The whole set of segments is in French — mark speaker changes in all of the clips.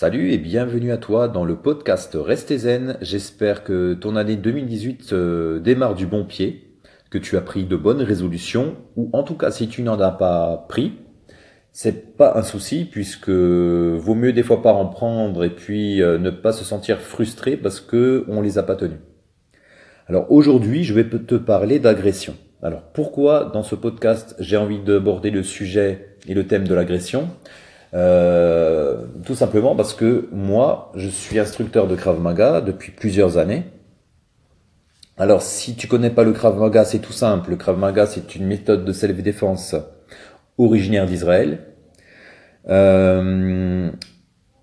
Speaker 1: Salut et bienvenue à toi dans le podcast Restez Zen. J'espère que ton année 2018 euh, démarre du bon pied, que tu as pris de bonnes résolutions, ou en tout cas si tu n'en as pas pris, c'est pas un souci puisque vaut mieux des fois pas en prendre et puis euh, ne pas se sentir frustré parce que on les a pas tenus. Alors aujourd'hui, je vais te parler d'agression. Alors pourquoi dans ce podcast j'ai envie d'aborder le sujet et le thème de l'agression? Euh, tout simplement parce que moi, je suis instructeur de Krav Maga depuis plusieurs années. Alors, si tu connais pas le Krav Maga, c'est tout simple. Le Krav Maga, c'est une méthode de self-défense originaire d'Israël, euh,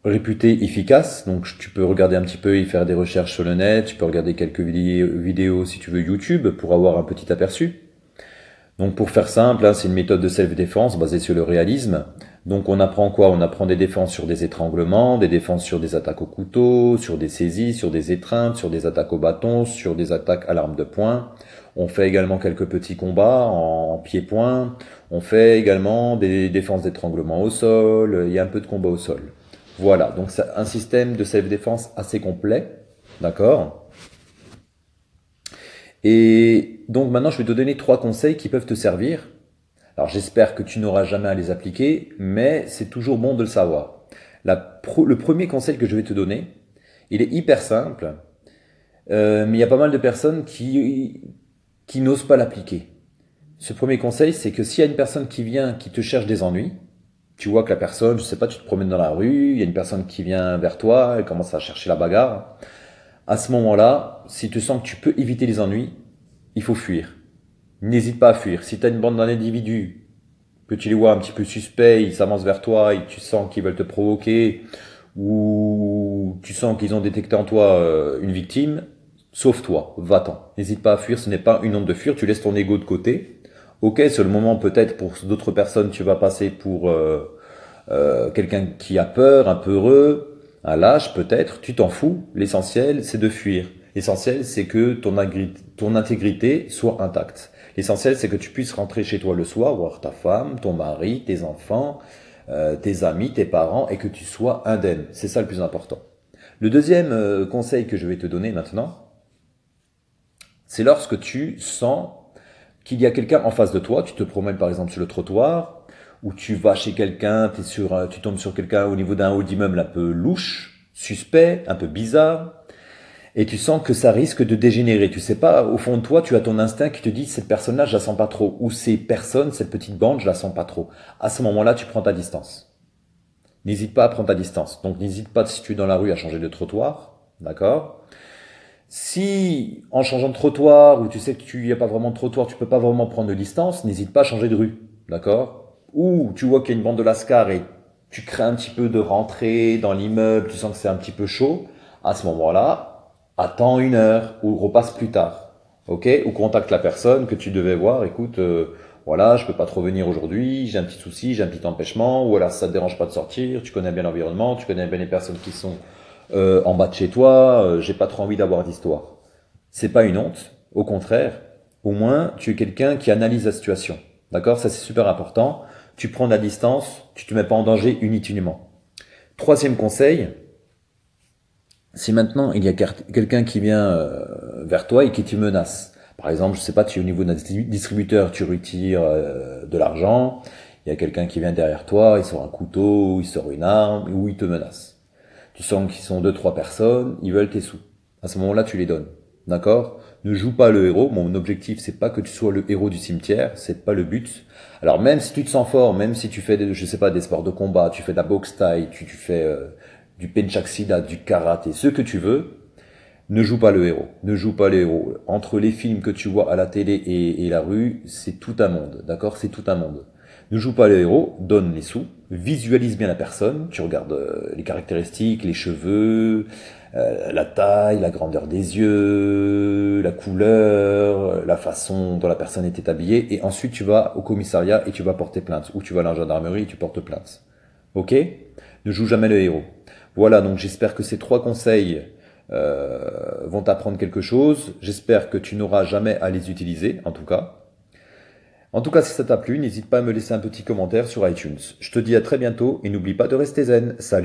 Speaker 1: réputée efficace. Donc, tu peux regarder un petit peu et faire des recherches sur le net. Tu peux regarder quelques vidéos, si tu veux, YouTube, pour avoir un petit aperçu. Donc, pour faire simple, hein, c'est une méthode de self-défense basée sur le réalisme. Donc on apprend quoi? On apprend des défenses sur des étranglements, des défenses sur des attaques au couteau, sur des saisies, sur des étreintes, sur des attaques au bâton, sur des attaques à l'arme de poing. On fait également quelques petits combats en pied-point. On fait également des défenses d'étranglement au sol. Il y a un peu de combat au sol. Voilà, donc c'est un système de self-défense assez complet. D'accord? Et donc maintenant, je vais te donner trois conseils qui peuvent te servir alors j'espère que tu n'auras jamais à les appliquer, mais c'est toujours bon de le savoir. le premier conseil que je vais te donner, il est hyper simple, euh, mais il y a pas mal de personnes qui, qui n'osent pas l'appliquer. Ce premier conseil, c'est que s'il y a une personne qui vient, qui te cherche des ennuis, tu vois que la personne, je sais pas, tu te promènes dans la rue, il y a une personne qui vient vers toi, elle commence à chercher la bagarre. À ce moment-là, si tu sens que tu peux éviter les ennuis, il faut fuir n'hésite pas à fuir. Si tu as une bande d'individus, que tu les vois un petit peu suspects, ils s'avancent vers toi et tu sens qu'ils veulent te provoquer, ou tu sens qu'ils ont détecté en toi euh, une victime, sauve-toi, va-t'en. N'hésite pas à fuir, ce n'est pas une honte de fuir, tu laisses ton ego de côté. Ok, c'est le moment peut-être pour d'autres personnes, tu vas passer pour euh, euh, quelqu'un qui a peur, un peu heureux, un lâche peut-être, tu t'en fous. L'essentiel, c'est de fuir. L'essentiel, c'est que ton intégrité soit intacte. L'essentiel, c'est que tu puisses rentrer chez toi le soir, voir ta femme, ton mari, tes enfants, euh, tes amis, tes parents, et que tu sois indemne. C'est ça le plus important. Le deuxième euh, conseil que je vais te donner maintenant, c'est lorsque tu sens qu'il y a quelqu'un en face de toi, tu te promènes par exemple sur le trottoir, ou tu vas chez quelqu'un, tu tombes sur quelqu'un au niveau d'un haut d'immeuble un peu louche, suspect, un peu bizarre, et tu sens que ça risque de dégénérer. Tu sais pas, au fond de toi, tu as ton instinct qui te dit cette personne-là, je la sens pas trop, ou ces personnes, cette petite bande, je la sens pas trop. À ce moment-là, tu prends ta distance. N'hésite pas à prendre ta distance. Donc n'hésite pas si tu es dans la rue à changer de trottoir, d'accord? Si en changeant de trottoir ou tu sais que tu n'y a pas vraiment de trottoir, tu peux pas vraiment prendre de distance, n'hésite pas à changer de rue, d'accord? Ou tu vois qu'il y a une bande de lascar et tu crées un petit peu de rentrée dans l'immeuble, tu sens que c'est un petit peu chaud. À ce moment-là, attends une heure ou repasse plus tard. Ok? Ou contacte la personne que tu devais voir. Écoute, euh, voilà, je peux pas trop venir aujourd'hui, j'ai un petit souci, j'ai un petit empêchement, ou alors ça te dérange pas de sortir, tu connais bien l'environnement, tu connais bien les personnes qui sont euh, en bas de chez toi, euh, j'ai pas trop envie d'avoir d'histoire. C'est pas une honte, au contraire, au moins tu es quelqu'un qui analyse la situation. D'accord? Ça c'est super important. Tu prends de la distance, tu te mets pas en danger inutilement. Troisième conseil, si maintenant il y a quelqu'un qui vient euh, vers toi et qui te menace, par exemple, je sais pas, tu es au niveau d'un distributeur, tu retires euh, de l'argent, il y a quelqu'un qui vient derrière toi, il sort un couteau, il sort une arme, ou il te menace. Tu sens qu'ils sont deux, trois personnes, ils veulent tes sous. À ce moment-là, tu les donnes. D'accord? Ne joue pas le héros. Mon objectif, c'est pas que tu sois le héros du cimetière, c'est pas le but. Alors même si tu te sens fort, même si tu fais, des, je sais pas, des sports de combat, tu fais de la boxe taille, tu, tu fais euh, du penchaksida, du karaté, ce que tu veux, ne joue pas le héros. Ne joue pas le héros. Entre les films que tu vois à la télé et, la rue, c'est tout un monde. D'accord? C'est tout un monde. Ne joue pas le héros, donne les sous, visualise bien la personne, tu regardes euh, les caractéristiques, les cheveux, euh, la taille, la grandeur des yeux, la couleur, la façon dont la personne était habillée, et ensuite tu vas au commissariat et tu vas porter plainte, ou tu vas à la gendarmerie et tu portes plainte. Ok? Ne joue jamais le héros. Voilà, donc j'espère que ces trois conseils euh, vont t'apprendre quelque chose. J'espère que tu n'auras jamais à les utiliser, en tout cas. En tout cas, si ça t'a plu, n'hésite pas à me laisser un petit commentaire sur iTunes. Je te dis à très bientôt et n'oublie pas de rester zen. Salut